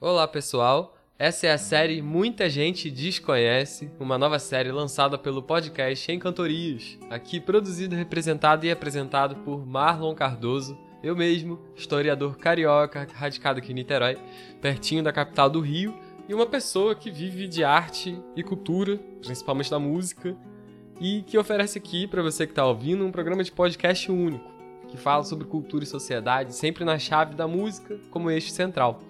Olá pessoal, essa é a série Muita Gente Desconhece, uma nova série lançada pelo podcast Encantorias, aqui produzido, representado e apresentado por Marlon Cardoso, eu mesmo, historiador carioca, radicado aqui em Niterói, pertinho da capital do Rio, e uma pessoa que vive de arte e cultura, principalmente da música, e que oferece aqui para você que está ouvindo um programa de podcast único, que fala sobre cultura e sociedade, sempre na chave da música como eixo central.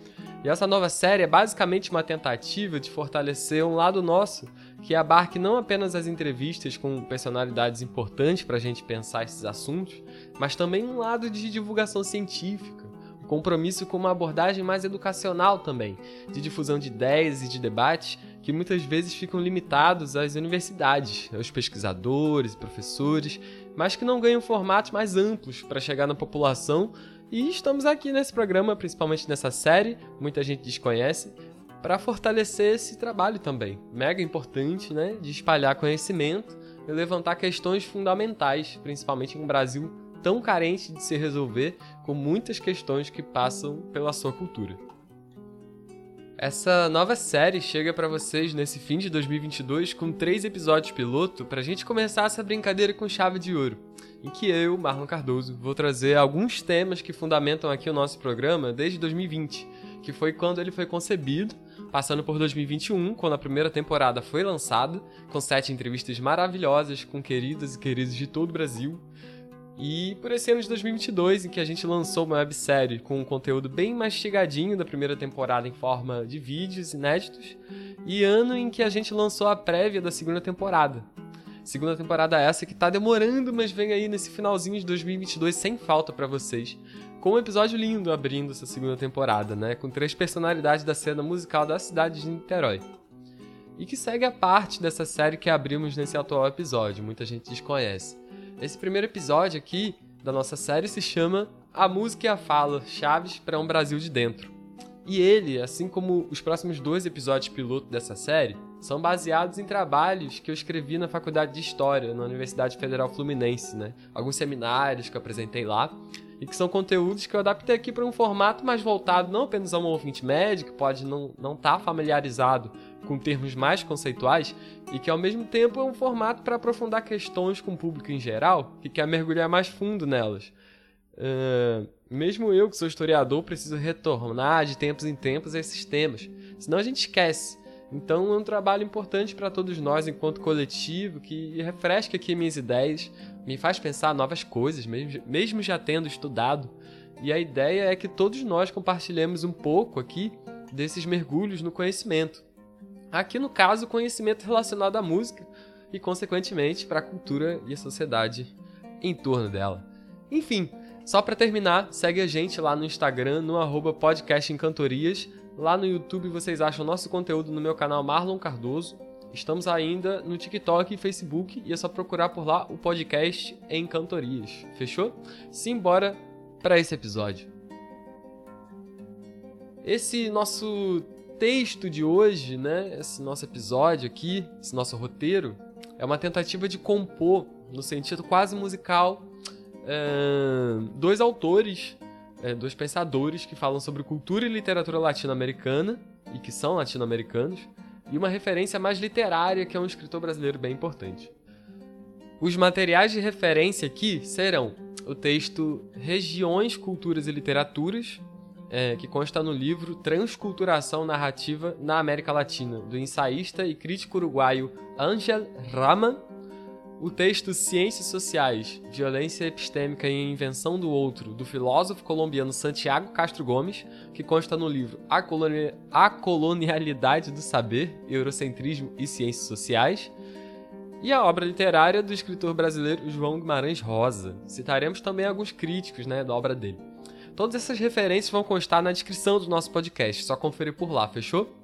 E essa nova série é basicamente uma tentativa de fortalecer um lado nosso, que abarque não apenas as entrevistas com personalidades importantes para a gente pensar esses assuntos, mas também um lado de divulgação científica, um compromisso com uma abordagem mais educacional também, de difusão de ideias e de debates que muitas vezes ficam limitados às universidades, aos pesquisadores e professores, mas que não ganham formatos mais amplos para chegar na população. E estamos aqui nesse programa, principalmente nessa série, muita gente desconhece, para fortalecer esse trabalho também. Mega importante, né? De espalhar conhecimento e levantar questões fundamentais, principalmente em um Brasil tão carente de se resolver, com muitas questões que passam pela sua cultura. Essa nova série chega para vocês nesse fim de 2022 com três episódios piloto para a gente começar essa brincadeira com chave de ouro em que eu, Marlon Cardoso, vou trazer alguns temas que fundamentam aqui o nosso programa desde 2020, que foi quando ele foi concebido, passando por 2021, quando a primeira temporada foi lançada, com sete entrevistas maravilhosas com queridas e queridos de todo o Brasil, e por esse ano de 2022, em que a gente lançou uma websérie com um conteúdo bem mastigadinho da primeira temporada em forma de vídeos inéditos, e ano em que a gente lançou a prévia da segunda temporada, Segunda temporada essa que tá demorando, mas vem aí nesse finalzinho de 2022 sem falta para vocês. Com um episódio lindo abrindo essa segunda temporada, né? Com três personalidades da cena musical da cidade de Niterói. E que segue a parte dessa série que abrimos nesse atual episódio, muita gente desconhece. Esse primeiro episódio aqui da nossa série se chama A Música e a Fala Chaves para um Brasil de Dentro. E ele, assim como os próximos dois episódios piloto dessa série, são baseados em trabalhos que eu escrevi na faculdade de História, na Universidade Federal Fluminense, né? Alguns seminários que eu apresentei lá e que são conteúdos que eu adaptei aqui para um formato mais voltado não apenas a um ouvinte médio, que pode não estar não tá familiarizado com termos mais conceituais, e que ao mesmo tempo é um formato para aprofundar questões com o público em geral, que quer mergulhar mais fundo nelas. Uh, mesmo eu, que sou historiador, preciso retornar de tempos em tempos a esses temas, senão a gente esquece. Então é um trabalho importante para todos nós enquanto coletivo que refresca aqui minhas ideias, me faz pensar novas coisas, mesmo, mesmo já tendo estudado. E a ideia é que todos nós compartilhemos um pouco aqui desses mergulhos no conhecimento. Aqui no caso, conhecimento relacionado à música e consequentemente para a cultura e a sociedade em torno dela. Enfim, só para terminar, segue a gente lá no Instagram no arroba Lá no YouTube vocês acham nosso conteúdo no meu canal Marlon Cardoso. Estamos ainda no TikTok e Facebook e é só procurar por lá o podcast em cantorias. Fechou? Simbora para esse episódio. Esse nosso texto de hoje, né, esse nosso episódio aqui, esse nosso roteiro, é uma tentativa de compor, no sentido quase musical, é, dois autores é, dois pensadores que falam sobre cultura e literatura latino-americana, e que são latino-americanos, e uma referência mais literária, que é um escritor brasileiro bem importante. Os materiais de referência aqui serão o texto Regiões, Culturas e Literaturas, é, que consta no livro Transculturação Narrativa na América Latina, do ensaísta e crítico uruguaio Ángel Raman, o texto Ciências Sociais, Violência Epistêmica e Invenção do Outro, do filósofo colombiano Santiago Castro Gomes, que consta no livro A, Coloni A Colonialidade do Saber, Eurocentrismo e Ciências Sociais, e a obra literária do escritor brasileiro João Guimarães Rosa. Citaremos também alguns críticos né, da obra dele. Todas essas referências vão constar na descrição do nosso podcast, só conferir por lá, fechou?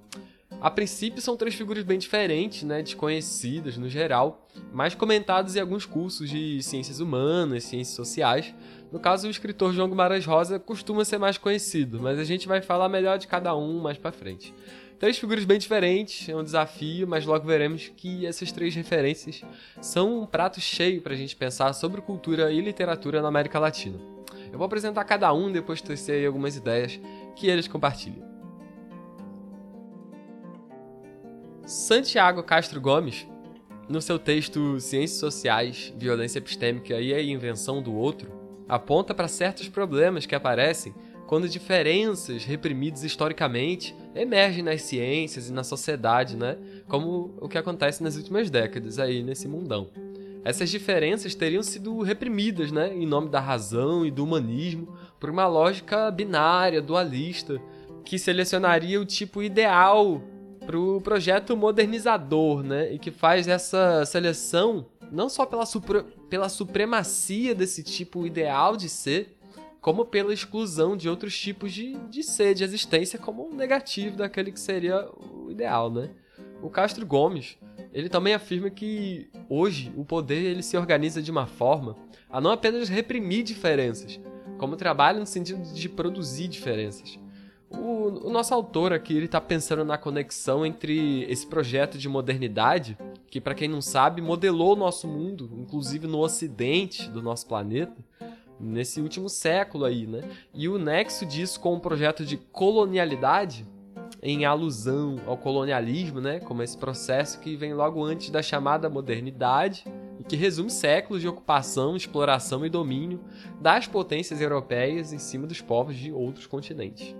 A princípio são três figuras bem diferentes, né, desconhecidas no geral, mas comentadas em alguns cursos de ciências humanas, ciências sociais, No caso, o escritor João Guimarães Rosa costuma ser mais conhecido, mas a gente vai falar melhor de cada um mais para frente. Três figuras bem diferentes, é um desafio, mas logo veremos que essas três referências são um prato cheio para a gente pensar sobre cultura e literatura na América Latina. Eu vou apresentar cada um depois tecer algumas ideias que eles compartilham. Santiago Castro Gomes, no seu texto Ciências Sociais, Violência Epistêmica e a Invenção do Outro, aponta para certos problemas que aparecem quando diferenças reprimidas historicamente emergem nas ciências e na sociedade, né? Como o que acontece nas últimas décadas aí nesse mundão essas diferenças teriam sido reprimidas, né, em nome da razão e do humanismo, por uma lógica binária, dualista, que selecionaria o tipo ideal para o projeto modernizador, né, e que faz essa seleção não só pela, pela supremacia desse tipo ideal de ser, como pela exclusão de outros tipos de, de ser, de existência, como um negativo daquele que seria o ideal, né? O Castro Gomes, ele também afirma que hoje o poder ele se organiza de uma forma a não apenas reprimir diferenças, como trabalha no sentido de produzir diferenças. O, o nosso autor aqui ele está pensando na conexão entre esse projeto de modernidade, que para quem não sabe modelou o nosso mundo, inclusive no Ocidente do nosso planeta, nesse último século aí, né? E o nexo disso com o projeto de colonialidade, em alusão ao colonialismo, né, como esse processo que vem logo antes da chamada modernidade e que resume séculos de ocupação, exploração e domínio das potências europeias em cima dos povos de outros continentes.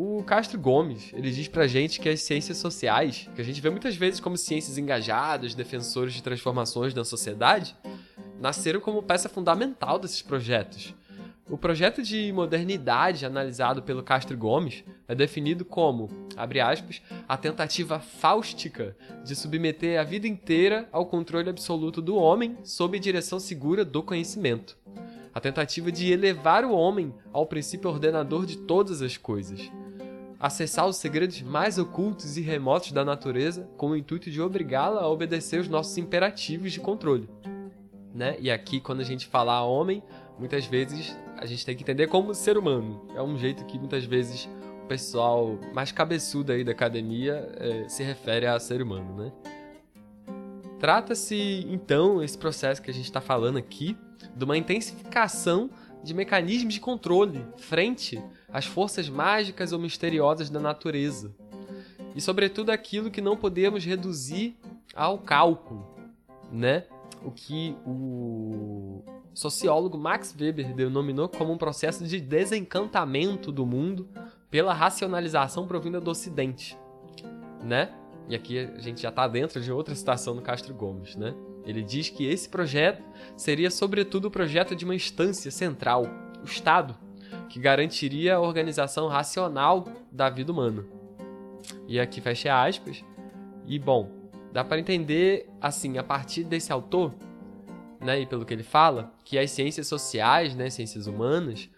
O Castro Gomes, ele diz pra gente que as ciências sociais, que a gente vê muitas vezes como ciências engajadas, defensores de transformações na sociedade, nasceram como peça fundamental desses projetos, o projeto de modernidade analisado pelo Castro Gomes é definido como, abre aspas, a tentativa fáustica de submeter a vida inteira ao controle absoluto do homem sob direção segura do conhecimento. A tentativa de elevar o homem ao princípio ordenador de todas as coisas. Acessar os segredos mais ocultos e remotos da natureza com o intuito de obrigá-la a obedecer os nossos imperativos de controle. Né? E aqui, quando a gente fala homem, muitas vezes a gente tem que entender como ser humano. É um jeito que muitas vezes o pessoal mais cabeçudo aí da academia é, se refere a ser humano, né? Trata-se, então, esse processo que a gente está falando aqui, de uma intensificação de mecanismos de controle frente às forças mágicas ou misteriosas da natureza. E, sobretudo, aquilo que não podemos reduzir ao cálculo, né? O que o sociólogo Max Weber denominou como um processo de desencantamento do mundo pela racionalização provinda do Ocidente, né? E aqui a gente já está dentro de outra citação do Castro Gomes, né? Ele diz que esse projeto seria sobretudo o projeto de uma instância central, o Estado, que garantiria a organização racional da vida humana. E aqui fecha aspas. E bom, dá para entender assim, a partir desse autor, né, e pelo que ele fala, que as ciências sociais, né, ciências humanas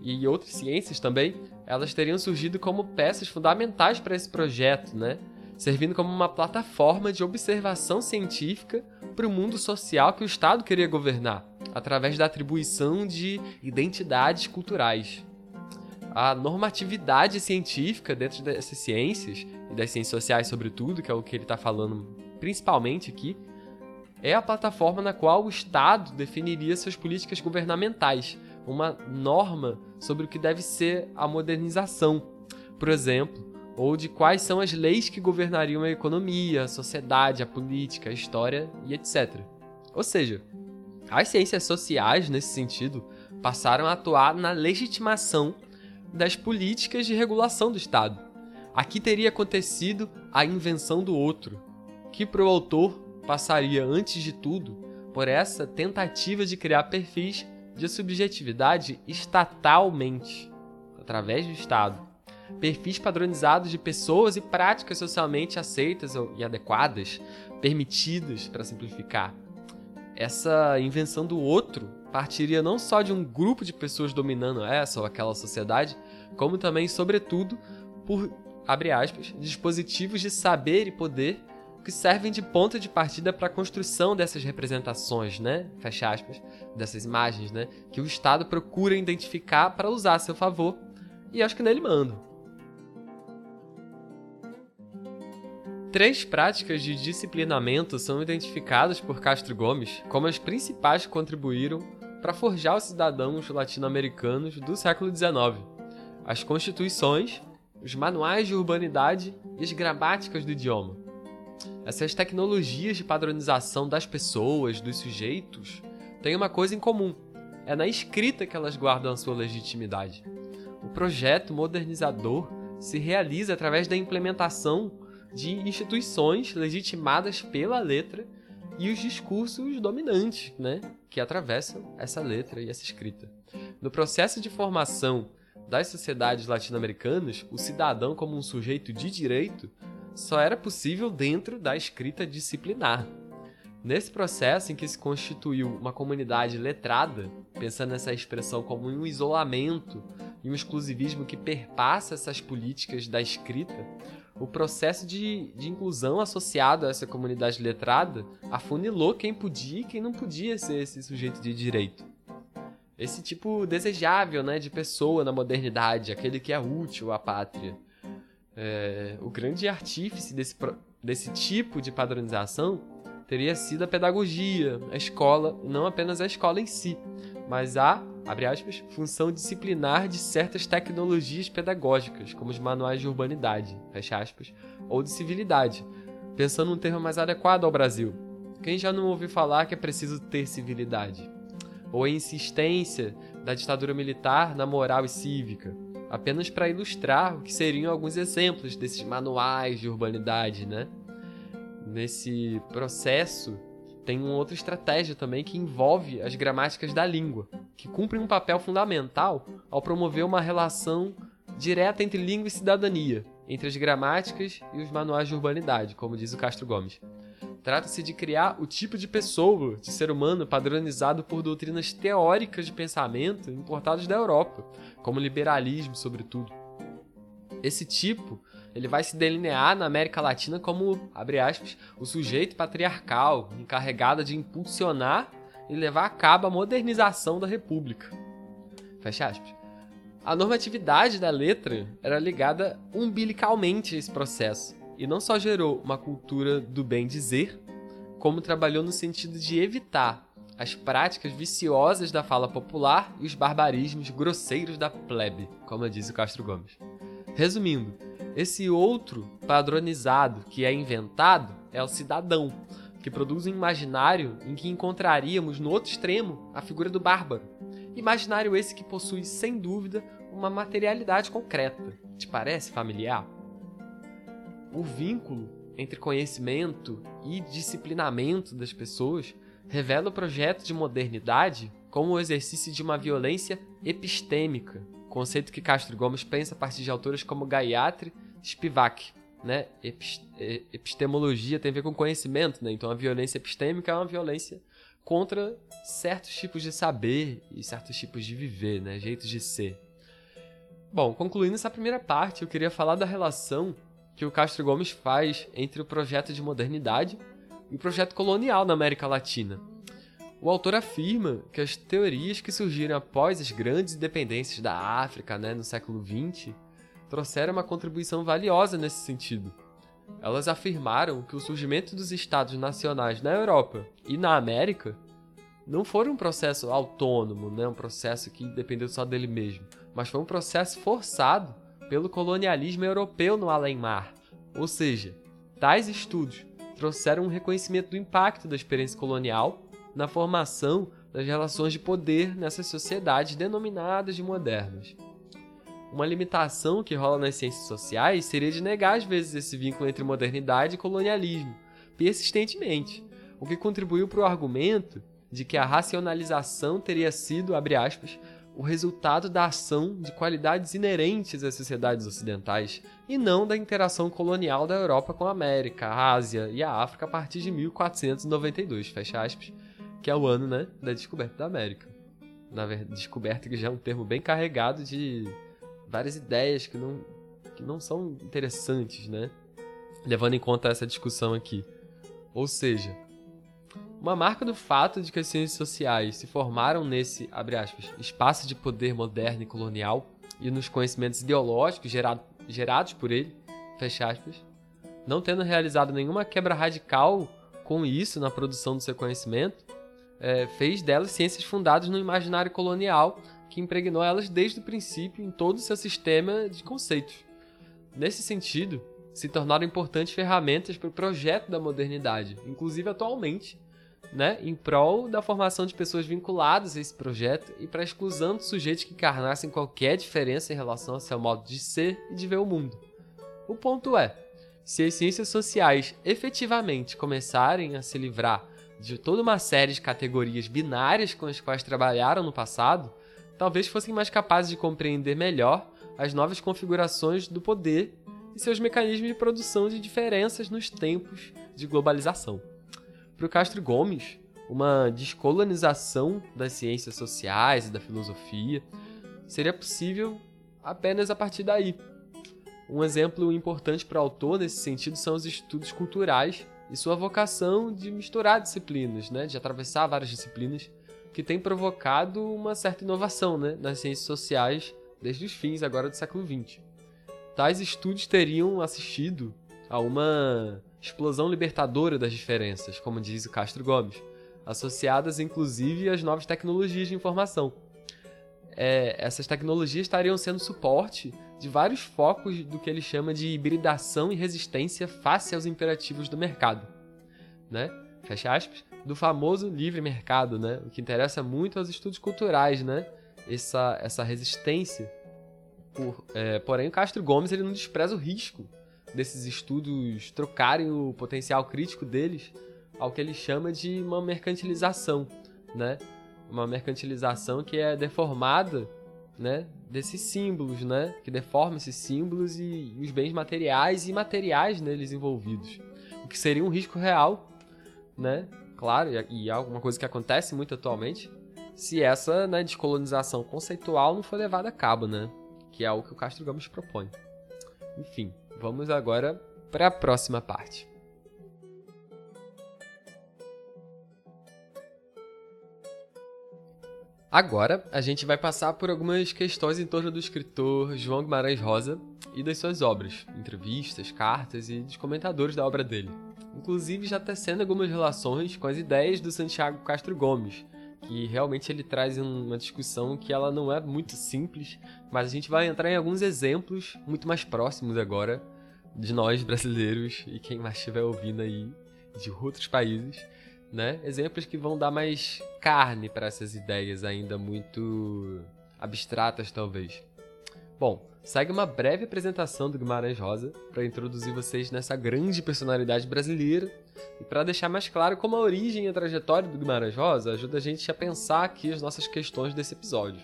e outras ciências também, elas teriam surgido como peças fundamentais para esse projeto, né, servindo como uma plataforma de observação científica para o mundo social que o Estado queria governar, através da atribuição de identidades culturais. A normatividade científica dentro dessas ciências, e das ciências sociais sobretudo, que é o que ele está falando principalmente aqui, é a plataforma na qual o Estado definiria suas políticas governamentais, uma norma sobre o que deve ser a modernização, por exemplo, ou de quais são as leis que governariam a economia, a sociedade, a política, a história e etc. Ou seja, as ciências sociais, nesse sentido, passaram a atuar na legitimação das políticas de regulação do Estado. Aqui teria acontecido a invenção do outro, que para o autor passaria, antes de tudo, por essa tentativa de criar perfis de subjetividade estatalmente, através do Estado. Perfis padronizados de pessoas e práticas socialmente aceitas e adequadas, permitidas, para simplificar. Essa invenção do outro partiria não só de um grupo de pessoas dominando essa ou aquela sociedade, como também, sobretudo, por, abre aspas, dispositivos de saber e poder que servem de ponto de partida para a construção dessas representações, né? Fecha aspas, dessas imagens, né? Que o Estado procura identificar para usar a seu favor e acho que nele mando. Três práticas de disciplinamento são identificadas por Castro Gomes como as principais que contribuíram para forjar os cidadãos latino-americanos do século XIX: as constituições, os manuais de urbanidade e as gramáticas do idioma. Essas tecnologias de padronização das pessoas, dos sujeitos, têm uma coisa em comum: é na escrita que elas guardam a sua legitimidade. O projeto modernizador se realiza através da implementação de instituições legitimadas pela letra e os discursos dominantes, né, que atravessam essa letra e essa escrita. No processo de formação das sociedades latino-americanas, o cidadão como um sujeito de direito só era possível dentro da escrita disciplinar. Nesse processo em que se constituiu uma comunidade letrada, pensando nessa expressão como um isolamento e um exclusivismo que perpassa essas políticas da escrita, o processo de, de inclusão associado a essa comunidade letrada afunilou quem podia e quem não podia ser esse sujeito de direito. Esse tipo desejável né, de pessoa na modernidade, aquele que é útil à pátria. É, o grande artífice desse, desse tipo de padronização teria sido a pedagogia, a escola, não apenas a escola em si, mas a abre aspas, função disciplinar de certas tecnologias pedagógicas, como os manuais de urbanidade, fecha aspas, ou de civilidade, pensando um termo mais adequado ao Brasil. Quem já não ouviu falar que é preciso ter civilidade? Ou a insistência da ditadura militar na moral e cívica, apenas para ilustrar o que seriam alguns exemplos desses manuais de urbanidade, né? Nesse processo, tem uma outra estratégia também que envolve as gramáticas da língua, que cumprem um papel fundamental ao promover uma relação direta entre língua e cidadania, entre as gramáticas e os manuais de urbanidade, como diz o Castro Gomes. Trata-se de criar o tipo de pessoa, de ser humano padronizado por doutrinas teóricas de pensamento importadas da Europa, como liberalismo, sobretudo. Esse tipo ele vai se delinear na América Latina como, abre aspas, o sujeito patriarcal, encarregado de impulsionar e levar a cabo a modernização da República. Fecha aspas. A normatividade da letra era ligada umbilicalmente a esse processo, e não só gerou uma cultura do bem dizer, como trabalhou no sentido de evitar as práticas viciosas da fala popular e os barbarismos grosseiros da plebe, como diz o Castro Gomes. Resumindo, esse outro padronizado que é inventado é o cidadão, que produz um imaginário em que encontraríamos no outro extremo a figura do bárbaro. Imaginário esse que possui, sem dúvida, uma materialidade concreta. Te parece familiar? O vínculo entre conhecimento e disciplinamento das pessoas revela o projeto de modernidade como o exercício de uma violência epistêmica, conceito que Castro Gomes pensa a partir de autores como Gayatri Spivak. Né? Epistemologia tem a ver com conhecimento, né? então a violência epistêmica é uma violência contra certos tipos de saber e certos tipos de viver, né? jeitos de ser. Bom, concluindo essa primeira parte, eu queria falar da relação que o Castro Gomes faz entre o projeto de modernidade e o projeto colonial na América Latina. O autor afirma que as teorias que surgiram após as grandes independências da África né, no século XX trouxeram uma contribuição valiosa nesse sentido. Elas afirmaram que o surgimento dos estados nacionais na Europa e na América não foi um processo autônomo, né, um processo que dependeu só dele mesmo, mas foi um processo forçado pelo colonialismo europeu no além-mar. Ou seja, tais estudos trouxeram um reconhecimento do impacto da experiência colonial na formação das relações de poder nessas sociedades denominadas de modernas. Uma limitação que rola nas ciências sociais seria de negar às vezes esse vínculo entre modernidade e colonialismo, persistentemente, o que contribuiu para o argumento de que a racionalização teria sido, abre aspas, o resultado da ação de qualidades inerentes às sociedades ocidentais e não da interação colonial da Europa com a América, a Ásia e a África a partir de 1492, fecha aspas, que é o ano né, da descoberta da América. Na verdade, descoberta que já é um termo bem carregado de várias ideias que não, que não são interessantes, né? levando em conta essa discussão aqui. Ou seja, uma marca do fato de que as ciências sociais se formaram nesse, aspas, espaço de poder moderno e colonial e nos conhecimentos ideológicos gerado, gerados por ele, fecha aspas, não tendo realizado nenhuma quebra radical com isso na produção do seu conhecimento, é, fez delas ciências fundadas no imaginário colonial que impregnou elas desde o princípio em todo o seu sistema de conceitos. Nesse sentido, se tornaram importantes ferramentas para o projeto da modernidade, inclusive atualmente, né, em prol da formação de pessoas vinculadas a esse projeto e para a exclusão de sujeitos que encarnassem qualquer diferença em relação ao seu modo de ser e de ver o mundo. O ponto é, se as ciências sociais efetivamente começarem a se livrar de toda uma série de categorias binárias com as quais trabalharam no passado, talvez fossem mais capazes de compreender melhor as novas configurações do poder e seus mecanismos de produção de diferenças nos tempos de globalização. Para o Castro Gomes, uma descolonização das ciências sociais e da filosofia seria possível apenas a partir daí, um exemplo importante para o autor nesse sentido são os estudos culturais e sua vocação de misturar disciplinas, né, de atravessar várias disciplinas, que tem provocado uma certa inovação né, nas ciências sociais desde os fins agora do século XX. Tais estudos teriam assistido a uma explosão libertadora das diferenças, como diz o Castro Gomes, associadas inclusive às novas tecnologias de informação. É, essas tecnologias estariam sendo suporte de vários focos do que ele chama de hibridação e resistência face aos imperativos do mercado, né? Fecha aspas, do famoso livre mercado, né? O que interessa muito aos estudos culturais, né? Essa, essa resistência. Por, é, porém, o Castro Gomes ele não despreza o risco desses estudos trocarem o potencial crítico deles ao que ele chama de uma mercantilização, né? Uma mercantilização que é deformada né, desses símbolos, né, que deforma esses símbolos e, e os bens materiais e imateriais neles envolvidos, o que seria um risco real, né, claro, e, e alguma coisa que acontece muito atualmente, se essa né, descolonização conceitual não for levada a cabo, né, que é o que o Castro Gomes propõe. Enfim, vamos agora para a próxima parte. Agora, a gente vai passar por algumas questões em torno do escritor João Guimarães Rosa e das suas obras, entrevistas, cartas e dos comentadores da obra dele. Inclusive já tecendo algumas relações com as ideias do Santiago Castro Gomes, que realmente ele traz uma discussão que ela não é muito simples, mas a gente vai entrar em alguns exemplos muito mais próximos agora de nós brasileiros e quem mais estiver ouvindo aí de outros países né? Exemplos que vão dar mais carne para essas ideias ainda muito abstratas, talvez. Bom, segue uma breve apresentação do Guimarães Rosa para introduzir vocês nessa grande personalidade brasileira e para deixar mais claro como a origem e a trajetória do Guimarães Rosa ajuda a gente a pensar aqui as nossas questões desse episódio.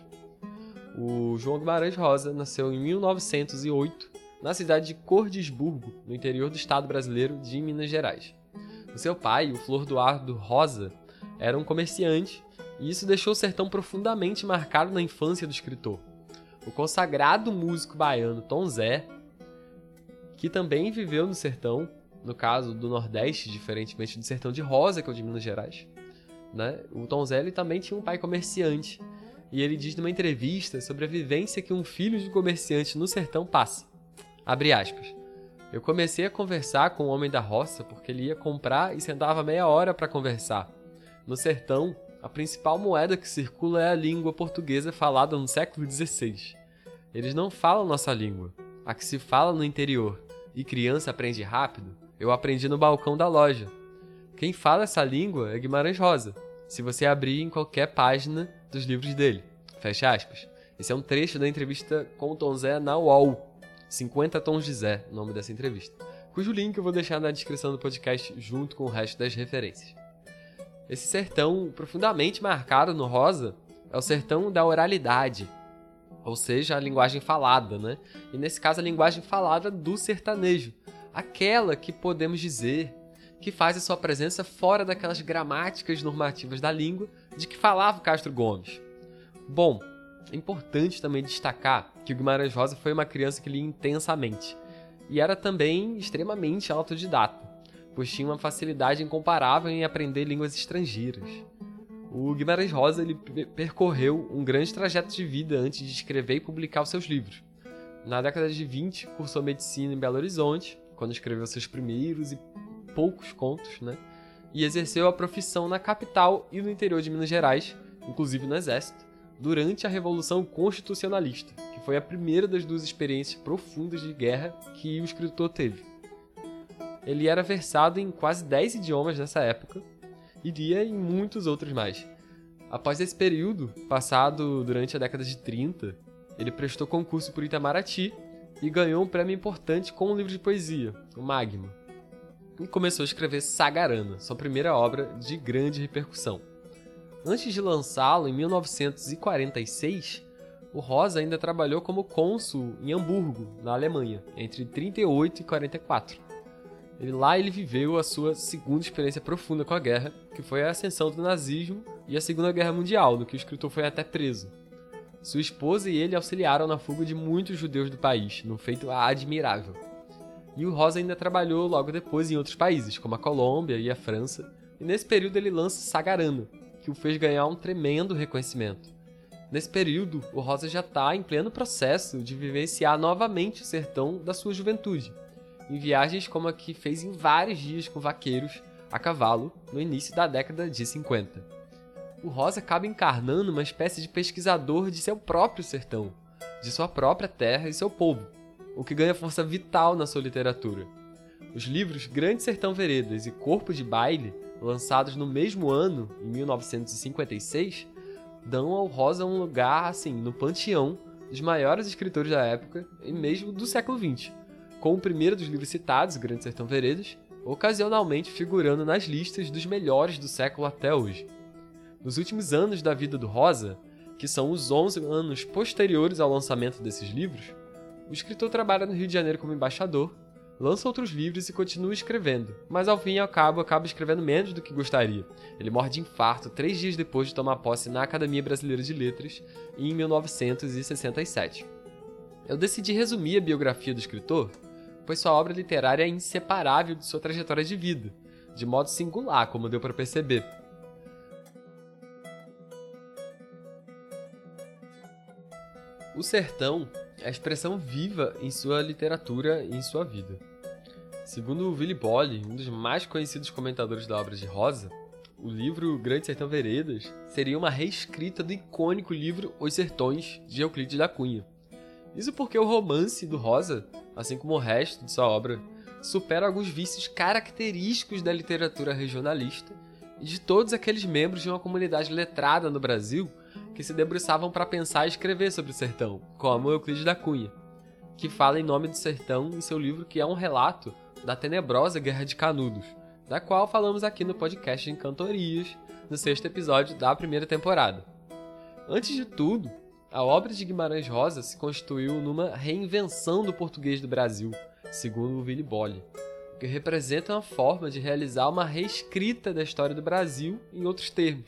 O João Guimarães Rosa nasceu em 1908 na cidade de Cordisburgo, no interior do estado brasileiro de Minas Gerais. O seu pai, o Flor do Ardo Rosa, era um comerciante, e isso deixou o sertão profundamente marcado na infância do escritor. O consagrado músico baiano Tom Zé, que também viveu no sertão, no caso do Nordeste, diferentemente do sertão de Rosa, que é o de Minas Gerais, né? o Tom Zé ele também tinha um pai comerciante, e ele diz numa entrevista sobre a vivência que um filho de comerciante no sertão passa. Abre aspas. Eu comecei a conversar com o homem da roça porque ele ia comprar e sentava meia hora para conversar. No sertão, a principal moeda que circula é a língua portuguesa falada no século XVI. Eles não falam nossa língua, a que se fala no interior, e criança aprende rápido. Eu aprendi no balcão da loja. Quem fala essa língua é Guimarães Rosa, se você abrir em qualquer página dos livros dele. Fecha aspas. Esse é um trecho da entrevista com o Tom Zé na UOL, 50 Tons de Zé, nome dessa entrevista, cujo link eu vou deixar na descrição do podcast junto com o resto das referências. Esse sertão profundamente marcado no rosa é o sertão da oralidade, ou seja, a linguagem falada, né? E nesse caso a linguagem falada do sertanejo, aquela que podemos dizer que faz a sua presença fora daquelas gramáticas normativas da língua de que falava Castro Gomes. Bom, é importante também destacar que o Guimarães Rosa foi uma criança que lia intensamente. e era também extremamente autodidata, tinha uma facilidade incomparável em aprender línguas estrangeiras. O Guimarães Rosa ele percorreu um grande trajeto de vida antes de escrever e publicar os seus livros. Na década de 20, cursou medicina em Belo Horizonte, quando escreveu seus primeiros e poucos contos, né? E exerceu a profissão na capital e no interior de Minas Gerais, inclusive no Exército, durante a Revolução Constitucionalista, que foi a primeira das duas experiências profundas de guerra que o escritor teve. Ele era versado em quase 10 idiomas nessa época e lia em muitos outros mais. Após esse período, passado durante a década de 30, ele prestou concurso por Itamaraty e ganhou um prêmio importante com um livro de poesia, o Magma. E começou a escrever Sagarana, sua primeira obra de grande repercussão. Antes de lançá-lo em 1946, o Rosa ainda trabalhou como cônsul em Hamburgo, na Alemanha, entre 38 e 44. Ele, lá ele viveu a sua segunda experiência profunda com a guerra, que foi a ascensão do nazismo e a Segunda Guerra Mundial, no que o escritor foi até preso. Sua esposa e ele auxiliaram na fuga de muitos judeus do país, num feito admirável. E o Rosa ainda trabalhou logo depois em outros países, como a Colômbia e a França, e nesse período ele lança Sagarana, que o fez ganhar um tremendo reconhecimento. Nesse período, o Rosa já está em pleno processo de vivenciar novamente o sertão da sua juventude em viagens como a que fez em vários dias com vaqueiros a cavalo no início da década de 50. O Rosa acaba encarnando uma espécie de pesquisador de seu próprio sertão, de sua própria terra e seu povo, o que ganha força vital na sua literatura. Os livros Grande Sertão Veredas e Corpo de Baile, lançados no mesmo ano, em 1956, dão ao Rosa um lugar assim no panteão dos maiores escritores da época e mesmo do século XX, com o primeiro dos livros citados, O Grande Sertão Veredas, ocasionalmente figurando nas listas dos melhores do século até hoje. Nos últimos anos da vida do Rosa, que são os 11 anos posteriores ao lançamento desses livros, o escritor trabalha no Rio de Janeiro como embaixador, lança outros livros e continua escrevendo, mas ao fim e ao cabo acaba escrevendo menos do que gostaria. Ele morre de infarto três dias depois de tomar posse na Academia Brasileira de Letras, em 1967. Eu decidi resumir a biografia do escritor pois sua obra literária é inseparável de sua trajetória de vida, de modo singular, como deu para perceber. O sertão é a expressão viva em sua literatura e em sua vida. Segundo Willy Bolle, um dos mais conhecidos comentadores da obra de Rosa, o livro Grande Sertão Veredas seria uma reescrita do icônico livro Os Sertões, de Euclides da Cunha. Isso porque o romance do Rosa assim como o resto de sua obra, supera alguns vícios característicos da literatura regionalista e de todos aqueles membros de uma comunidade letrada no Brasil que se debruçavam para pensar e escrever sobre o sertão, como Euclides da Cunha, que fala em nome do sertão em seu livro que é um relato da tenebrosa Guerra de Canudos, da qual falamos aqui no podcast em Cantorias, no sexto episódio da primeira temporada. Antes de tudo, a obra de Guimarães Rosa se constituiu numa reinvenção do português do Brasil, segundo o Willy Bolle, que representa uma forma de realizar uma reescrita da história do Brasil em outros termos.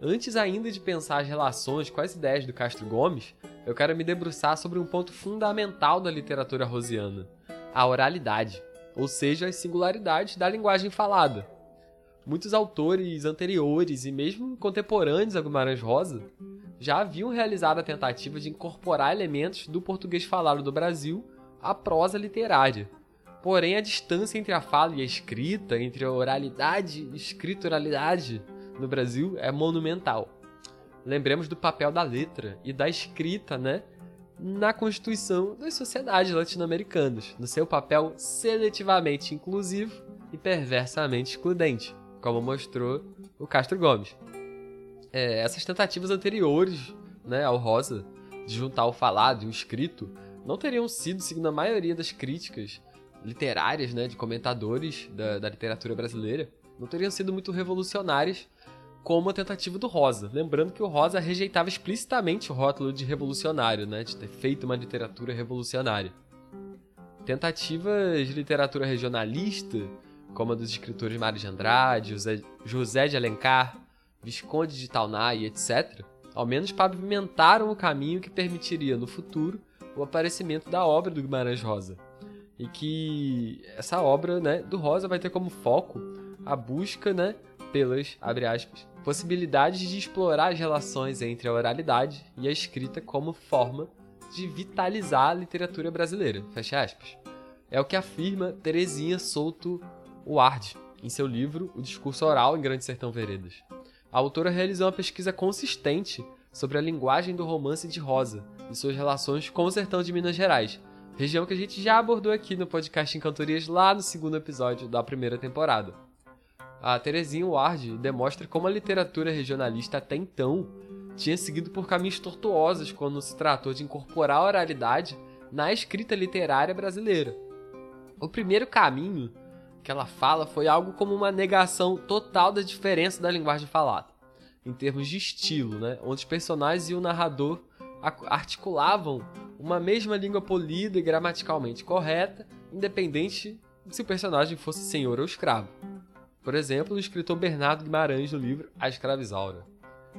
Antes ainda de pensar as relações com as ideias do Castro Gomes, eu quero me debruçar sobre um ponto fundamental da literatura rosiana, a oralidade, ou seja, as singularidades da linguagem falada. Muitos autores anteriores e mesmo contemporâneos a Guimarães Rosa já haviam realizado a tentativa de incorporar elementos do português falado do Brasil à prosa literária. Porém, a distância entre a fala e a escrita, entre a oralidade e escrituralidade no Brasil é monumental. Lembremos do papel da letra e da escrita, né, na constituição das sociedades latino-americanas, no seu papel seletivamente inclusivo e perversamente excludente, como mostrou o Castro Gomes é, essas tentativas anteriores né, ao Rosa de juntar o falado e o escrito não teriam sido, segundo a maioria das críticas literárias, né, de comentadores da, da literatura brasileira, não teriam sido muito revolucionárias como a tentativa do Rosa. Lembrando que o Rosa rejeitava explicitamente o rótulo de revolucionário, né, de ter feito uma literatura revolucionária. Tentativas de literatura regionalista, como a dos escritores Mário de Andrade, José, José de Alencar, Visconde de Taunay, etc., ao menos pavimentaram o caminho que permitiria, no futuro, o aparecimento da obra do Guimarães Rosa. e que essa obra né, do Rosa vai ter como foco a busca né, pelas, abre aspas, possibilidades de explorar as relações entre a oralidade e a escrita como forma de vitalizar a literatura brasileira, fecha aspas. É o que afirma Terezinha Souto Ward em seu livro O Discurso Oral em Grande Sertão Veredas. A autora realizou uma pesquisa consistente sobre a linguagem do romance de Rosa e suas relações com o sertão de Minas Gerais, região que a gente já abordou aqui no podcast Encantorias lá no segundo episódio da primeira temporada. A Terezinha Ward demonstra como a literatura regionalista até então tinha seguido por caminhos tortuosos quando se tratou de incorporar a oralidade na escrita literária brasileira. O primeiro caminho que ela fala foi algo como uma negação total da diferença da linguagem falada, em termos de estilo, né? onde os personagens e o narrador articulavam uma mesma língua polida e gramaticalmente correta, independente se o personagem fosse senhor ou escravo. Por exemplo, o escritor Bernardo Guimarães no livro A Escravizaura,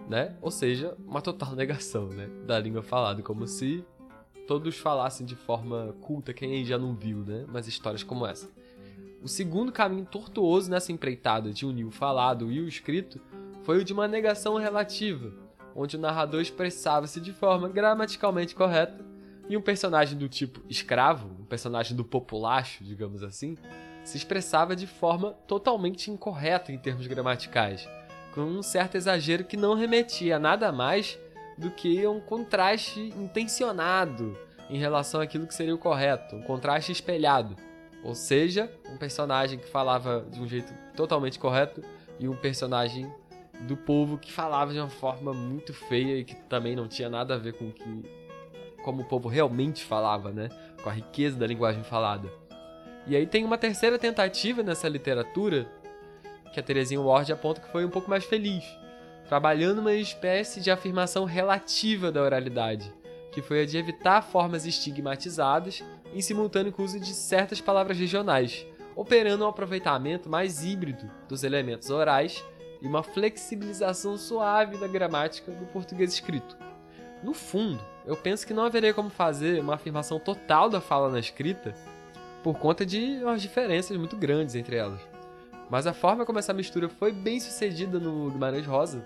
né? Ou seja, uma total negação, né, da língua falada, como se todos falassem de forma culta, quem já não viu, né, mas histórias como essa. O segundo caminho tortuoso nessa empreitada de unir o falado e o escrito foi o de uma negação relativa, onde o narrador expressava-se de forma gramaticalmente correta e um personagem do tipo escravo, um personagem do populacho, digamos assim, se expressava de forma totalmente incorreta em termos gramaticais, com um certo exagero que não remetia a nada mais do que um contraste intencionado em relação àquilo que seria o correto, um contraste espelhado. Ou seja, um personagem que falava de um jeito totalmente correto e um personagem do povo que falava de uma forma muito feia e que também não tinha nada a ver com que como o povo realmente falava, né? Com a riqueza da linguagem falada. E aí tem uma terceira tentativa nessa literatura que a Terezinha Ward aponta que foi um pouco mais feliz, trabalhando uma espécie de afirmação relativa da oralidade, que foi a de evitar formas estigmatizadas em simultâneo com o uso de certas palavras regionais, operando um aproveitamento mais híbrido dos elementos orais e uma flexibilização suave da gramática do português escrito. No fundo, eu penso que não haveria como fazer uma afirmação total da fala na escrita por conta de umas diferenças muito grandes entre elas. Mas a forma como essa mistura foi bem sucedida no Guimarães Rosa,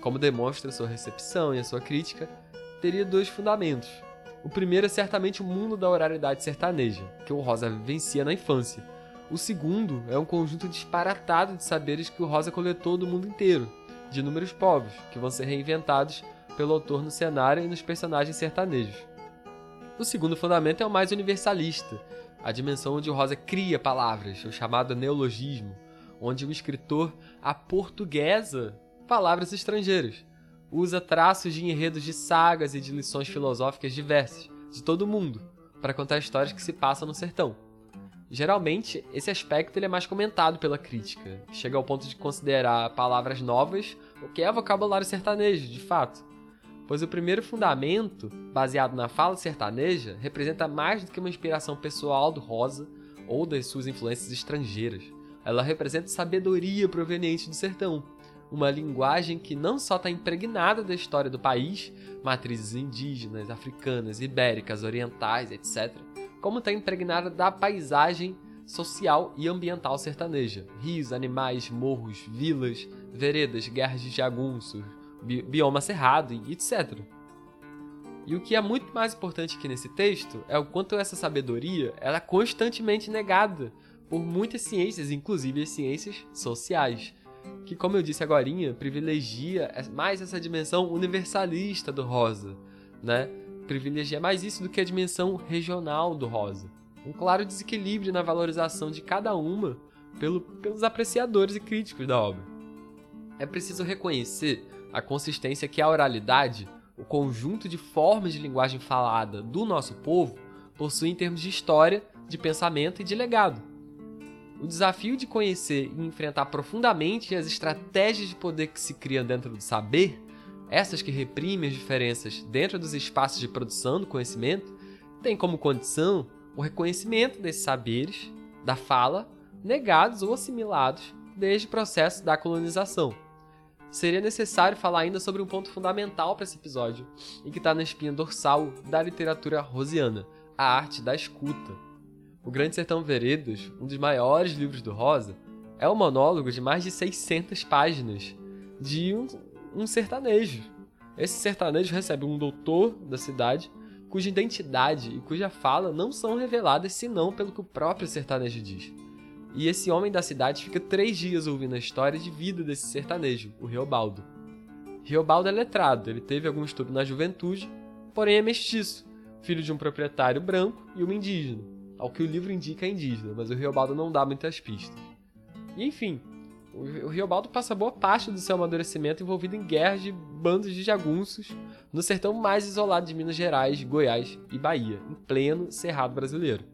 como demonstra sua recepção e a sua crítica, teria dois fundamentos. O primeiro é certamente o mundo da oralidade sertaneja, que o Rosa vivencia na infância. O segundo é um conjunto disparatado de saberes que o Rosa coletou do mundo inteiro, de inúmeros povos, que vão ser reinventados pelo autor no cenário e nos personagens sertanejos. O segundo fundamento é o mais universalista, a dimensão onde o Rosa cria palavras, o chamado neologismo, onde o escritor aportuguesa palavras estrangeiras, usa traços de enredos de sagas e de lições filosóficas diversas, de todo mundo, para contar histórias que se passam no sertão. Geralmente, esse aspecto é mais comentado pela crítica, chega ao ponto de considerar palavras novas o que é vocabulário sertanejo, de fato. Pois o primeiro fundamento, baseado na fala sertaneja, representa mais do que uma inspiração pessoal do Rosa ou das suas influências estrangeiras. Ela representa sabedoria proveniente do sertão, uma linguagem que não só está impregnada da história do país, matrizes indígenas, africanas, ibéricas, orientais, etc., como está impregnada da paisagem social e ambiental sertaneja. Rios, animais, morros, vilas, veredas, guerras de jagunços, bi bioma cerrado etc. E o que é muito mais importante aqui nesse texto é o quanto essa sabedoria ela é constantemente negada por muitas ciências, inclusive as ciências sociais que, como eu disse agora, privilegia mais essa dimensão universalista do rosa, né? Privilegia mais isso do que a dimensão regional do rosa. Um claro desequilíbrio na valorização de cada uma pelo, pelos apreciadores e críticos da obra. É preciso reconhecer a consistência que a oralidade, o conjunto de formas de linguagem falada do nosso povo, possui em termos de história, de pensamento e de legado o desafio de conhecer e enfrentar profundamente as estratégias de poder que se criam dentro do saber, essas que reprimem as diferenças dentro dos espaços de produção do conhecimento, tem como condição o reconhecimento desses saberes, da fala, negados ou assimilados desde o processo da colonização. Seria necessário falar ainda sobre um ponto fundamental para esse episódio e que está na espinha dorsal da literatura rosiana, a arte da escuta O Grande Sertão Veredas, um dos maiores livros do Rosa, é um monólogo de mais de 600 páginas de um, um sertanejo. Esse sertanejo recebe um doutor da cidade cuja identidade e cuja fala não são reveladas senão pelo que o próprio sertanejo diz. E esse homem da cidade fica três dias ouvindo a história de vida desse sertanejo, o Riobaldo. Riobaldo é letrado, ele teve algum estudo na juventude, porém é mestiço, filho de um proprietário branco e uma indígena. Ao que o livro indica é indígena, mas o Riobaldo não dá muitas pistas. E enfim, o Riobaldo passa boa parte do seu amadurecimento envolvido em guerras de bandos de jagunços no sertão mais isolado de Minas Gerais, Goiás e Bahia, em pleno Cerrado brasileiro.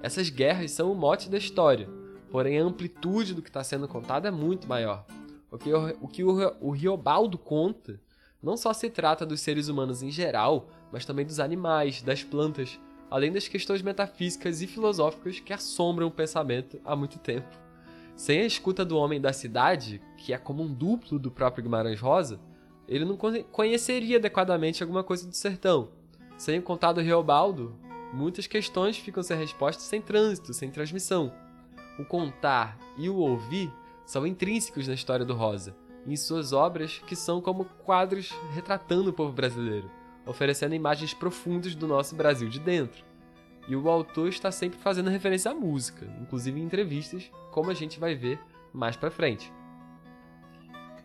Essas guerras são o mote da história, porém a amplitude do que está sendo contado é muito maior. O que, o, o, que o, o Riobaldo conta não só se trata dos seres humanos em geral, mas também dos animais, das plantas, além das questões metafísicas e filosóficas que assombram o pensamento há muito tempo. Sem a escuta do homem da cidade, que é como um duplo do próprio Guimarães Rosa, ele não conheceria adequadamente alguma coisa do sertão. Sem o contado Riobaldo, muitas questões ficam sem resposta sem trânsito, sem transmissão. O contar e o ouvir são intrínsecos na história do Rosa, em suas obras que são como quadros retratando o povo brasileiro, oferecendo imagens profundas do nosso Brasil de dentro. E o autor está sempre fazendo referência à música, inclusive em entrevistas, como a gente vai ver mais para frente.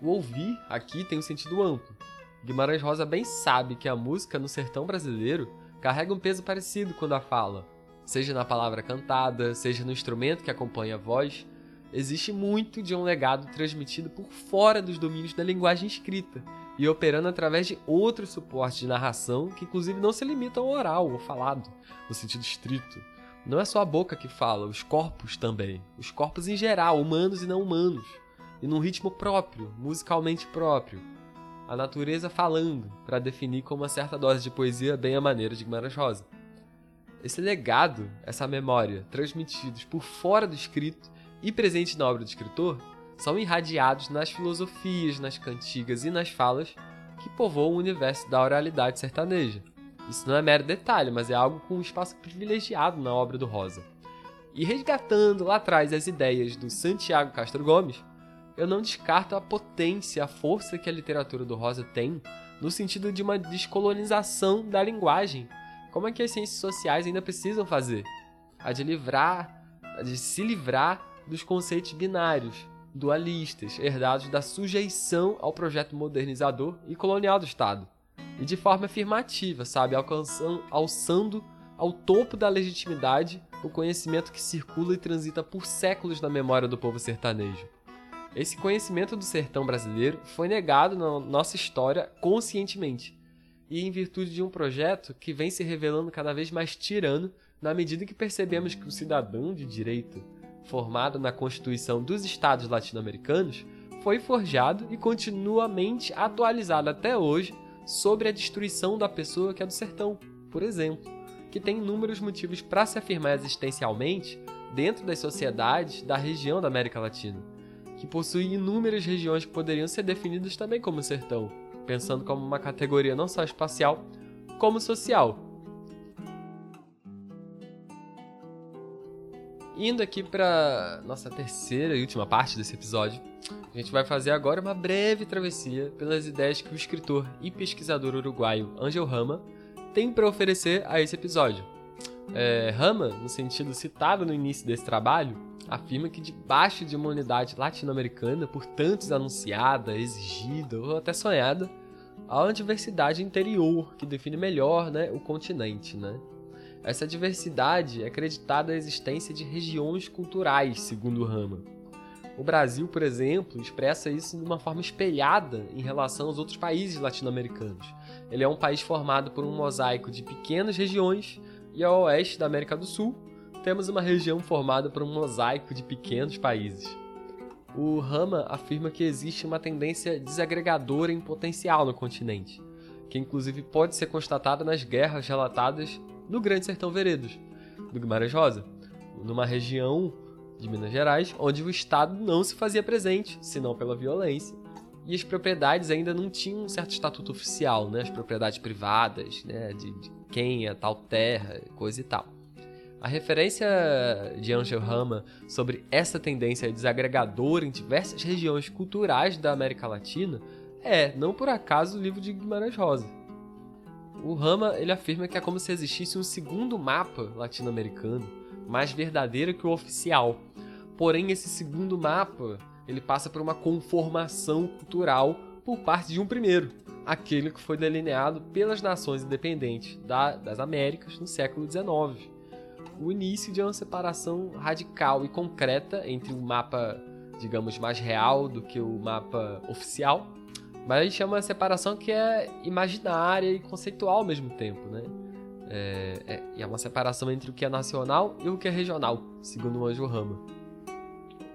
O ouvir aqui tem um sentido amplo. Guimarães Rosa bem sabe que a música no sertão brasileiro carrega um peso parecido quando a fala, seja na palavra cantada, seja no instrumento que acompanha a voz, existe muito de um legado transmitido por fora dos domínios da linguagem escrita e operando através de outros suportes de narração que, inclusive, não se limitam ao oral ou falado, no sentido estrito. Não é só a boca que fala, os corpos também. Os corpos em geral, humanos e não humanos. E num ritmo próprio, musicalmente próprio. A natureza falando, para definir com uma certa dose de poesia bem a maneira de Guimarães Rosa. Esse legado, essa memória, transmitidos por fora do escrito, e presentes na obra do escritor são irradiados nas filosofias, nas cantigas e nas falas que povoam o universo da oralidade sertaneja. Isso não é mero detalhe, mas é algo com um espaço privilegiado na obra do Rosa. E resgatando lá atrás as ideias do Santiago Castro Gomes, eu não descarto a potência, a força que a literatura do Rosa tem no sentido de uma descolonização da linguagem. Como é que as ciências sociais ainda precisam fazer? A de livrar, a de se livrar dos conceitos binários, dualistas, herdados da sujeição ao projeto modernizador e colonial do Estado. E de forma afirmativa, sabe, alcançando, alçando ao topo da legitimidade o conhecimento que circula e transita por séculos na memória do povo sertanejo. Esse conhecimento do sertão brasileiro foi negado na nossa história conscientemente, e em virtude de um projeto que vem se revelando cada vez mais tirano na medida que percebemos que o cidadão de direito formado na Constituição dos Estados Latino-Americanos, foi forjado e continuamente atualizado até hoje sobre a destruição da pessoa que é do sertão, por exemplo, que tem inúmeros motivos para se afirmar existencialmente dentro das sociedades da região da América Latina, que possui inúmeras regiões que poderiam ser definidas também como sertão, pensando como uma categoria não só espacial, como social, Indo aqui para nossa terceira e última parte desse episódio, a gente vai fazer agora uma breve travessia pelas ideias que o escritor e pesquisador uruguaio Angel Rama tem para oferecer a esse episódio. É, Rama, no sentido citado no início desse trabalho, afirma que debaixo de uma unidade latino-americana, por tantos anunciada, exigida ou até sonhada, há uma diversidade interior que define melhor né, o continente. Né? Essa diversidade é acreditada à existência de regiões culturais, segundo Rama. O Brasil, por exemplo, expressa isso de uma forma espelhada em relação aos outros países latino-americanos. Ele é um país formado por um mosaico de pequenas regiões e ao oeste da América do Sul temos uma região formada por um mosaico de pequenos países. O Rama afirma que existe uma tendência desagregadora em potencial no continente, que inclusive pode ser constatada nas guerras relatadas no Grande Sertão Veredos, do Guimarães Rosa, numa região de Minas Gerais onde o Estado não se fazia presente, senão pela violência. E as propriedades ainda não tinham um certo estatuto oficial, né? As propriedades privadas, né? De, de quem é tal terra, coisa e tal. A referência de Angel Rama sobre essa tendência desagregadora em diversas regiões culturais da América Latina é, não por acaso, o livro de Guimarães Rosa. O Rama ele afirma que é como se existisse um segundo mapa latino-americano, mais verdadeiro que o oficial. Porém, esse segundo mapa ele passa por uma conformação cultural por parte de um primeiro, aquele que foi delineado pelas nações independentes da, das Américas no século XIX o início de uma separação radical e concreta entre o mapa, digamos, mais real do que o mapa oficial. Mas chama uma separação que é imaginária e conceitual ao mesmo tempo, né? É, é, é uma separação entre o que é nacional e o que é regional, segundo o Anjo Rama.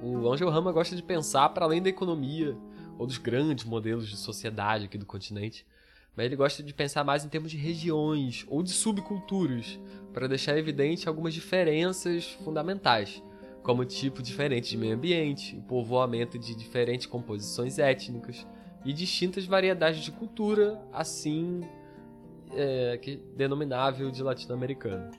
O Anjo Rama gosta de pensar para além da economia ou dos grandes modelos de sociedade aqui do continente, mas ele gosta de pensar mais em termos de regiões ou de subculturas, para deixar evidente algumas diferenças fundamentais, como o tipo diferente de meio ambiente, o povoamento de diferentes composições étnicas e distintas variedades de cultura, assim é, que denominável de latino-americano.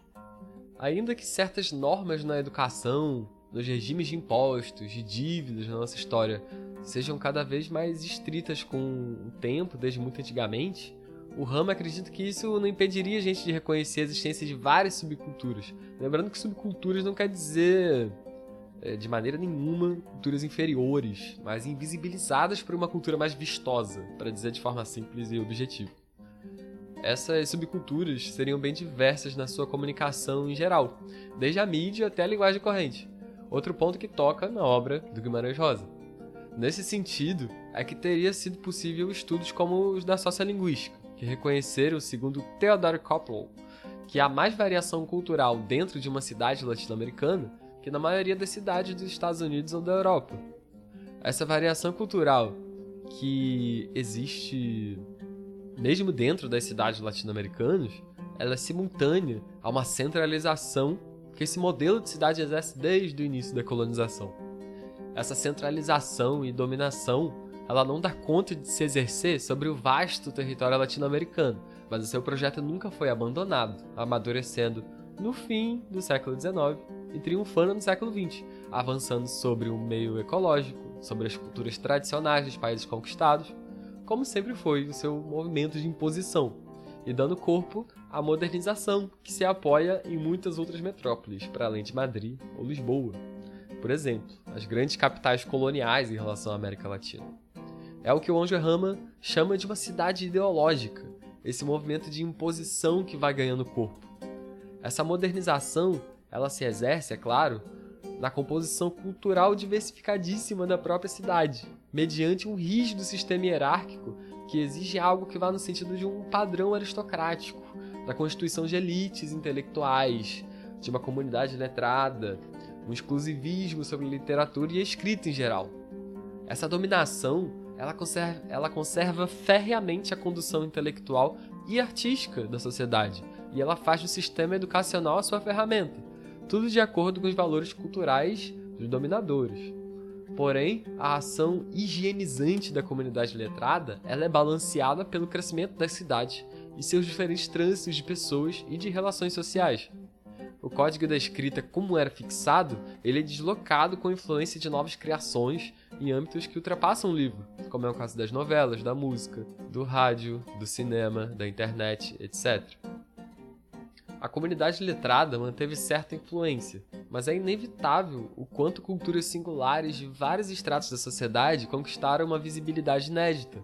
Ainda que certas normas na educação, nos regimes de impostos, de dívidas na nossa história sejam cada vez mais estritas com o tempo, desde muito antigamente, o Rama acredita que isso não impediria a gente de reconhecer a existência de várias subculturas. Lembrando que subculturas não quer dizer de maneira nenhuma culturas inferiores, mas invisibilizadas por uma cultura mais vistosa, para dizer de forma simples e objetiva. Essas subculturas seriam bem diversas na sua comunicação em geral, desde a mídia até a linguagem corrente. Outro ponto que toca na obra do Guimarães Rosa. Nesse sentido, é que teria sido possível estudos como os da sociolinguística, que reconheceram, segundo Theodore Koppel, que há mais variação cultural dentro de uma cidade latino-americana que na maioria das cidades dos Estados Unidos ou da Europa. Essa variação cultural que existe mesmo dentro das cidades latino-americanas, ela é simultânea a uma centralização que esse modelo de cidade exerce desde o início da colonização. Essa centralização e dominação, ela não dá conta de se exercer sobre o vasto território latino-americano, mas o seu projeto nunca foi abandonado, amadurecendo no fim do século XIX e triunfando no século XX, avançando sobre o meio ecológico, sobre as culturas tradicionais dos países conquistados, como sempre foi o seu movimento de imposição, e dando corpo à modernização, que se apoia em muitas outras metrópoles, para além de Madrid ou Lisboa. Por exemplo, as grandes capitais coloniais em relação à América Latina. É o que o Anjo Rama chama de uma cidade ideológica, esse movimento de imposição que vai ganhando corpo. Essa modernização, ela se exerce, é claro, na composição cultural diversificadíssima da própria cidade, mediante um rígido sistema hierárquico que exige algo que vá no sentido de um padrão aristocrático, da constituição de elites intelectuais, de uma comunidade letrada, um exclusivismo sobre literatura e escrita em geral. Essa dominação, ela conserva, ela conserva ferreamente a condução intelectual e artística da sociedade, e ela faz do sistema educacional a sua ferramenta, tudo de acordo com os valores culturais dos dominadores. Porém, a ação higienizante da comunidade letrada ela é balanceada pelo crescimento das cidades e seus diferentes trânsitos de pessoas e de relações sociais. O código da escrita, como era fixado, ele é deslocado com influência de novas criações em âmbitos que ultrapassam o livro, como é o caso das novelas, da música, do rádio, do cinema, da internet, etc. A comunidade letrada manteve certa influência, mas é inevitável o quanto culturas singulares de vários estratos da sociedade conquistaram uma visibilidade inédita.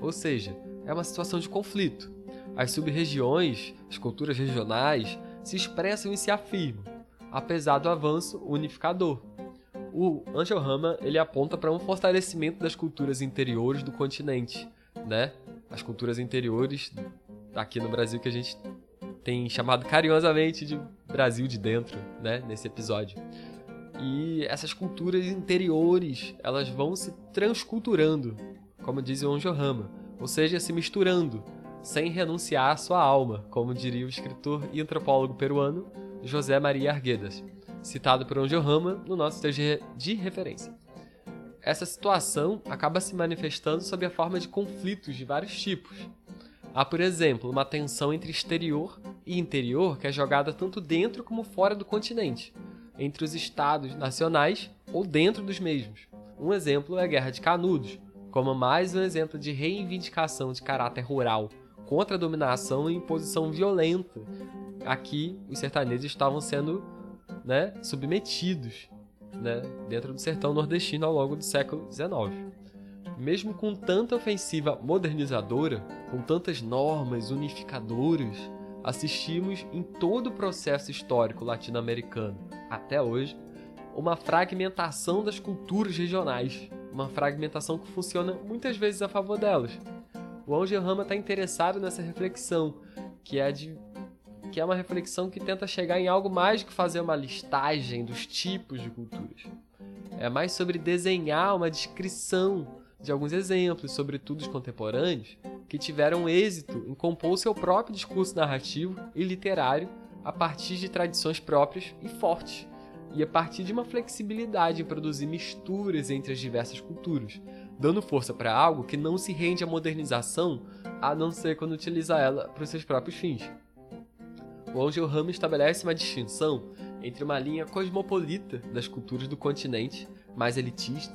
Ou seja, é uma situação de conflito. As sub-regiões, as culturas regionais, se expressam e se afirmam, apesar do avanço unificador. O Angel Rama ele aponta para um fortalecimento das culturas interiores do continente, né? As culturas interiores aqui no Brasil que a gente tem chamado carinhosamente de Brasil de dentro, né, nesse episódio. E essas culturas interiores, elas vão se transculturando, como diz o Onjohama, ou seja, se misturando, sem renunciar à sua alma, como diria o escritor e antropólogo peruano José Maria Arguedas, citado por Onjohama no nosso texto de referência. Essa situação acaba se manifestando sob a forma de conflitos de vários tipos, Há, por exemplo, uma tensão entre exterior e interior que é jogada tanto dentro como fora do continente, entre os estados nacionais ou dentro dos mesmos. Um exemplo é a Guerra de Canudos, como mais um exemplo de reivindicação de caráter rural contra a dominação e imposição violenta. Aqui, os sertanejos estavam sendo né, submetidos né, dentro do sertão nordestino ao longo do século XIX. Mesmo com tanta ofensiva modernizadora, com tantas normas unificadoras, assistimos em todo o processo histórico latino-americano, até hoje, uma fragmentação das culturas regionais, uma fragmentação que funciona muitas vezes a favor delas. O Angel Rama está interessado nessa reflexão, que é de que é uma reflexão que tenta chegar em algo mais do que fazer uma listagem dos tipos de culturas. É mais sobre desenhar uma descrição de alguns exemplos, sobretudo os contemporâneos, que tiveram êxito em compor seu próprio discurso narrativo e literário a partir de tradições próprias e fortes, e a partir de uma flexibilidade em produzir misturas entre as diversas culturas, dando força para algo que não se rende à modernização a não ser quando utiliza ela para os seus próprios fins. O Angel Ramos estabelece uma distinção entre uma linha cosmopolita das culturas do continente, mais elitista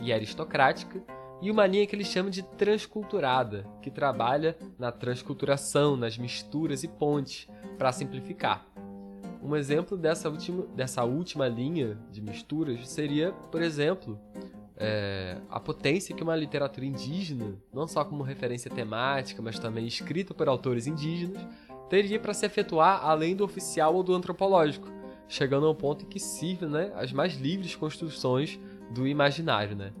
e aristocrática, e uma linha que eles chamam de transculturada, que trabalha na transculturação, nas misturas e pontes, para simplificar. Um exemplo dessa última, dessa última linha de misturas seria, por exemplo, é, a potência que uma literatura indígena, não só como referência temática, mas também escrita por autores indígenas, teria para se efetuar além do oficial ou do antropológico, chegando ao ponto em que sirve né, as mais livres construções do imaginário. Né?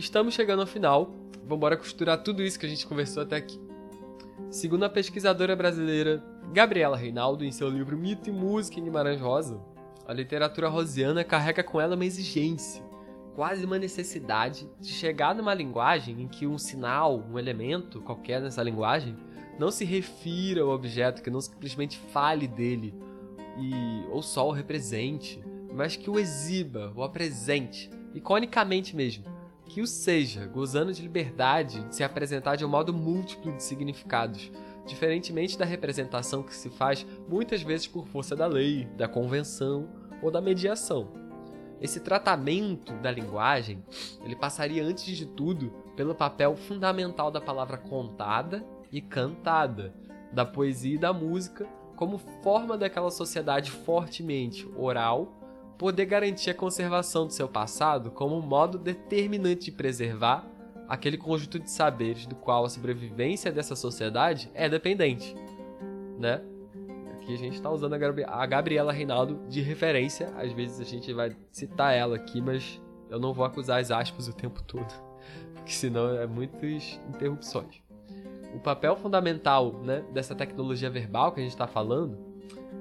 Estamos chegando ao final. Vamos costurar tudo isso que a gente conversou até aqui. Segundo a pesquisadora brasileira Gabriela Reinaldo, em seu livro Mito e Música em Guimarães Rosa, a literatura rosiana carrega com ela uma exigência, quase uma necessidade de chegar numa linguagem em que um sinal, um elemento qualquer nessa linguagem, não se refira ao objeto, que não simplesmente fale dele e ou só o represente, mas que o exiba, o apresente, iconicamente mesmo, que o seja, gozando de liberdade de se apresentar de um modo múltiplo de significados, diferentemente da representação que se faz muitas vezes por força da lei, da convenção ou da mediação. Esse tratamento da linguagem, ele passaria antes de tudo pelo papel fundamental da palavra contada e cantada, da poesia e da música, como forma daquela sociedade fortemente oral poder garantir a conservação do seu passado como um modo determinante de preservar aquele conjunto de saberes do qual a sobrevivência dessa sociedade é dependente, né? Aqui a gente está usando a Gabriela Reinaldo de referência, às vezes a gente vai citar ela aqui, mas eu não vou acusar as aspas o tempo todo, porque senão é muitas interrupções. O papel fundamental né, dessa tecnologia verbal que a gente está falando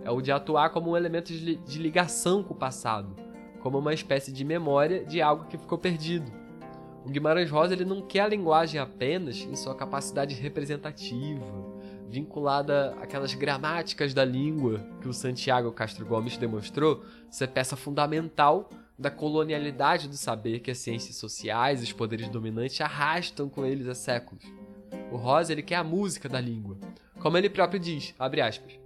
é o de atuar como um elemento de ligação com o passado, como uma espécie de memória de algo que ficou perdido. O Guimarães Rosa ele não quer a linguagem apenas em sua capacidade representativa, vinculada àquelas gramáticas da língua que o Santiago Castro Gomes demonstrou ser peça fundamental da colonialidade do saber que as ciências sociais e os poderes dominantes arrastam com eles há séculos. O Rosa ele quer a música da língua, como ele próprio diz, abre aspas,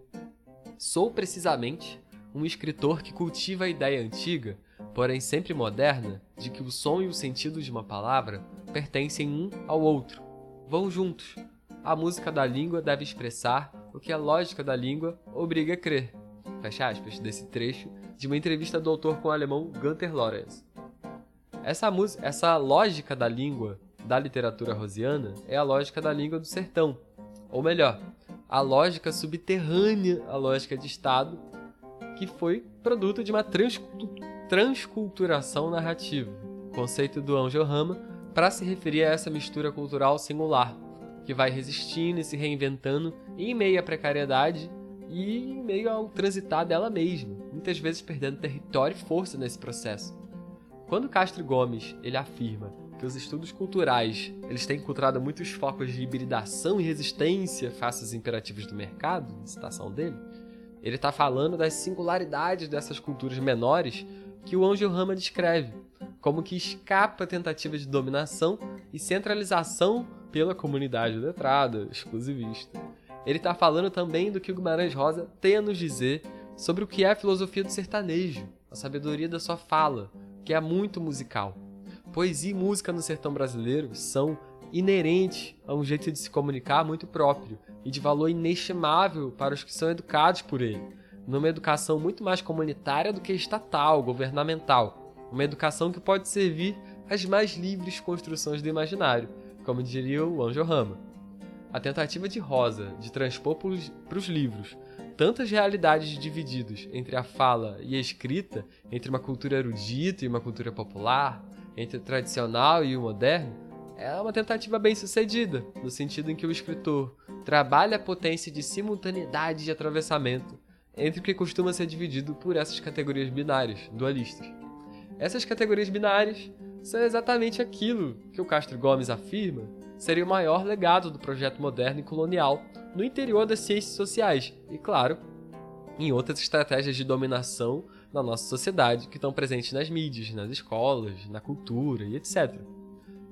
Sou precisamente um escritor que cultiva a ideia antiga, porém sempre moderna, de que o som e o sentido de uma palavra pertencem um ao outro, vão juntos. A música da língua deve expressar o que a lógica da língua obriga a crer. Fecha aspas, desse trecho de uma entrevista do autor com o alemão Gunther Lorenz. Essa, essa lógica da língua da literatura rosiana é a lógica da língua do sertão, ou melhor, a lógica subterrânea, a lógica de Estado, que foi produto de uma transculturação narrativa, conceito do Angel Rama, para se referir a essa mistura cultural singular, que vai resistindo e se reinventando em meio à precariedade e em meio ao transitar dela mesma, muitas vezes perdendo território e força nesse processo. Quando Castro Gomes ele afirma que os estudos culturais eles têm encontrado muitos focos de hibridação e resistência face aos imperativos do mercado, citação dele, ele está falando das singularidades dessas culturas menores que o Angel Rama descreve, como que escapa a tentativa de dominação e centralização pela comunidade letrada, exclusivista. Ele está falando também do que o Guimarães Rosa tem a nos dizer sobre o que é a filosofia do sertanejo, a sabedoria da sua fala, que é muito musical. Poesia e música no sertão brasileiro são inerentes a um jeito de se comunicar muito próprio e de valor inestimável para os que são educados por ele, numa educação muito mais comunitária do que estatal, governamental, uma educação que pode servir às mais livres construções do imaginário, como diria o Anjo Rama. A tentativa de Rosa de transpor para os livros tantas realidades divididas entre a fala e a escrita, entre uma cultura erudita e uma cultura popular, entre o tradicional e o moderno, é uma tentativa bem sucedida, no sentido em que o escritor trabalha a potência de simultaneidade de atravessamento entre o que costuma ser dividido por essas categorias binárias, dualistas. Essas categorias binárias são exatamente aquilo que o Castro Gomes afirma seria o maior legado do projeto moderno e colonial no interior das ciências sociais e, claro, em outras estratégias de dominação na nossa sociedade que estão presentes nas mídias, nas escolas, na cultura e etc.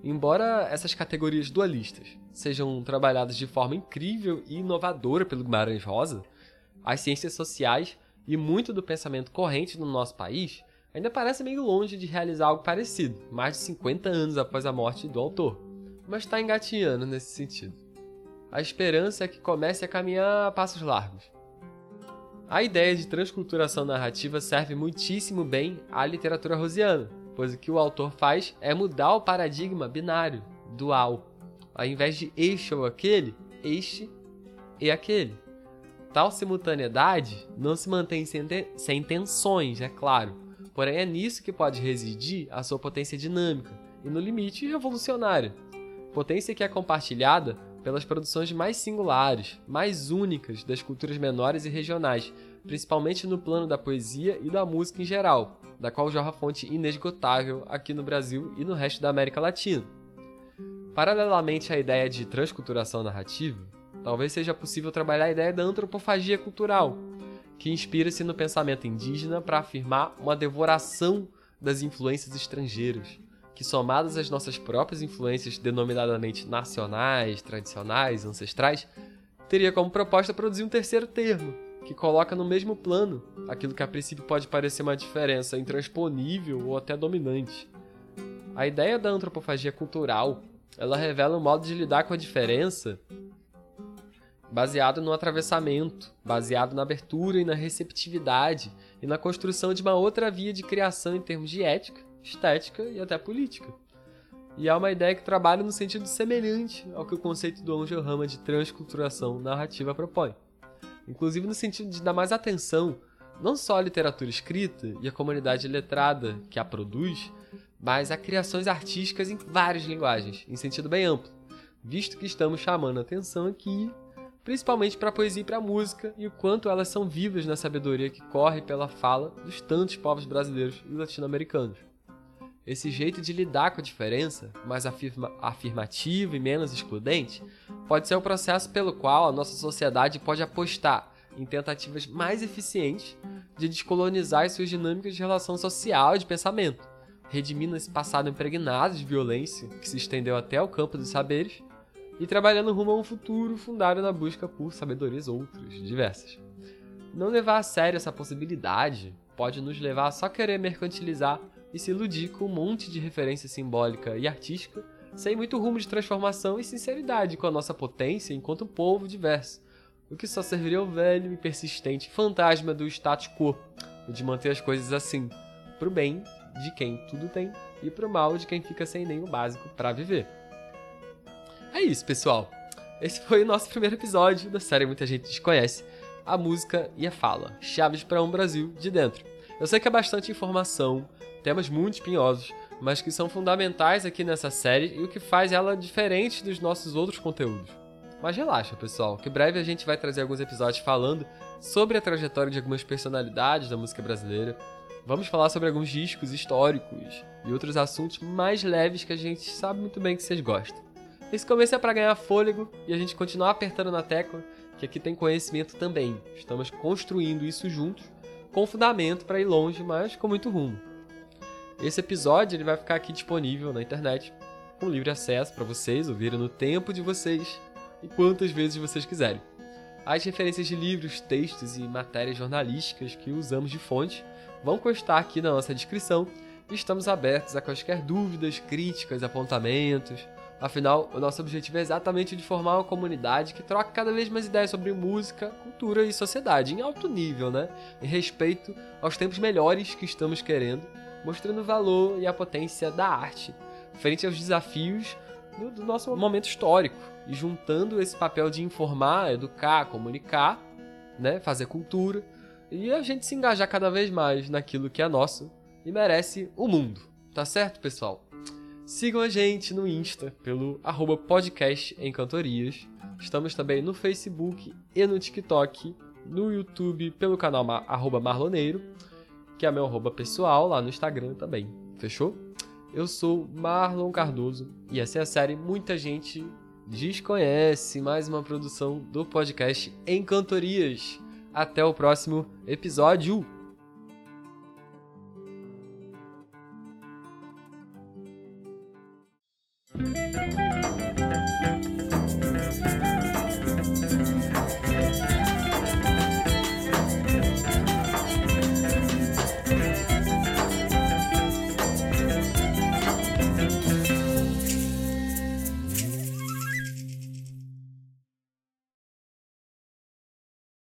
Embora essas categorias dualistas sejam trabalhadas de forma incrível e inovadora pelo Guimarães Rosa, as ciências sociais e muito do pensamento corrente no nosso país ainda parece meio longe de realizar algo parecido, mais de 50 anos após a morte do autor mas está engatinhando nesse sentido. A esperança é que comece a caminhar a passos largos. A ideia de transculturação narrativa serve muitíssimo bem à literatura rosiana, pois o que o autor faz é mudar o paradigma binário, dual. Ao invés de este ou aquele, este e aquele. Tal simultaneidade não se mantém sem, sem tensões, é claro, porém é nisso que pode residir a sua potência dinâmica e, no limite, revolucionária potência que é compartilhada pelas produções mais singulares, mais únicas das culturas menores e regionais, principalmente no plano da poesia e da música em geral, da qual jorra fonte inesgotável aqui no Brasil e no resto da América Latina. Paralelamente à ideia de transculturação narrativa, talvez seja possível trabalhar a ideia da antropofagia cultural, que inspira-se no pensamento indígena para afirmar uma devoração das influências estrangeiras, que, somadas às nossas próprias influências denominadamente nacionais, tradicionais, ancestrais, teria como proposta produzir um terceiro termo, que coloca no mesmo plano aquilo que a princípio pode parecer uma diferença intransponível ou até dominante. A ideia da antropofagia cultural, ela revela um modo de lidar com a diferença baseado no atravessamento, baseado na abertura e na receptividade e na construção de uma outra via de criação em termos de ética estética e até política. E há uma ideia que trabalha no sentido semelhante ao que o conceito do Angel Rama de transculturação narrativa propõe. Inclusive no sentido de dar mais atenção não só à literatura escrita e à comunidade letrada que a produz, mas a criações artísticas em várias linguagens, em sentido bem amplo, visto que estamos chamando a atenção aqui principalmente para a poesia e para a música e o quanto elas são vivas na sabedoria que corre pela fala dos tantos povos brasileiros e latino-americanos. Esse jeito de lidar com a diferença, mais afirma afirmativo e menos excludente, pode ser o processo pelo qual a nossa sociedade pode apostar em tentativas mais eficientes de descolonizar as suas dinâmicas de relação social e de pensamento, redimindo esse passado impregnado de violência que se estendeu até o campo dos saberes e trabalhando rumo a um futuro fundado na busca por sabedorias outras, diversas. Não levar a sério essa possibilidade pode nos levar a só querer mercantilizar e se iludir com um monte de referência simbólica e artística, sem muito rumo de transformação e sinceridade com a nossa potência enquanto povo diverso, o que só serviria ao velho e persistente fantasma do status quo, de manter as coisas assim, pro bem de quem tudo tem e pro mal de quem fica sem o básico para viver. É isso, pessoal. Esse foi o nosso primeiro episódio da série Muita Gente Desconhece, a música e a fala, chaves para um Brasil de dentro. Eu sei que é bastante informação, temas muito espinhosos, mas que são fundamentais aqui nessa série e o que faz ela diferente dos nossos outros conteúdos. Mas relaxa, pessoal, que breve a gente vai trazer alguns episódios falando sobre a trajetória de algumas personalidades da música brasileira. Vamos falar sobre alguns discos históricos e outros assuntos mais leves que a gente sabe muito bem que vocês gostam. Esse começo é para ganhar fôlego e a gente continuar apertando na tecla que aqui tem conhecimento também. Estamos construindo isso juntos, com fundamento para ir longe, mas com muito rumo. Esse episódio ele vai ficar aqui disponível na internet com livre acesso para vocês ouvirem no tempo de vocês e quantas vezes vocês quiserem. As referências de livros, textos e matérias jornalísticas que usamos de fonte vão constar aqui na nossa descrição e estamos abertos a quaisquer dúvidas, críticas, apontamentos. Afinal, o nosso objetivo é exatamente de formar uma comunidade que troca cada vez mais ideias sobre música, cultura e sociedade, em alto nível, né? Em respeito aos tempos melhores que estamos querendo, mostrando o valor e a potência da arte, frente aos desafios do, do nosso momento histórico e juntando esse papel de informar, educar, comunicar, né, fazer cultura e a gente se engajar cada vez mais naquilo que é nosso e merece o mundo. Tá certo, pessoal? Sigam a gente no Insta pelo arroba podcast em cantorias. Estamos também no Facebook e no TikTok, no YouTube pelo canal arroba marloneiro, que é meu arroba pessoal lá no Instagram também. Fechou? Eu sou Marlon Cardoso e essa é a série Muita Gente Desconhece, mais uma produção do podcast Encantorias. Até o próximo episódio!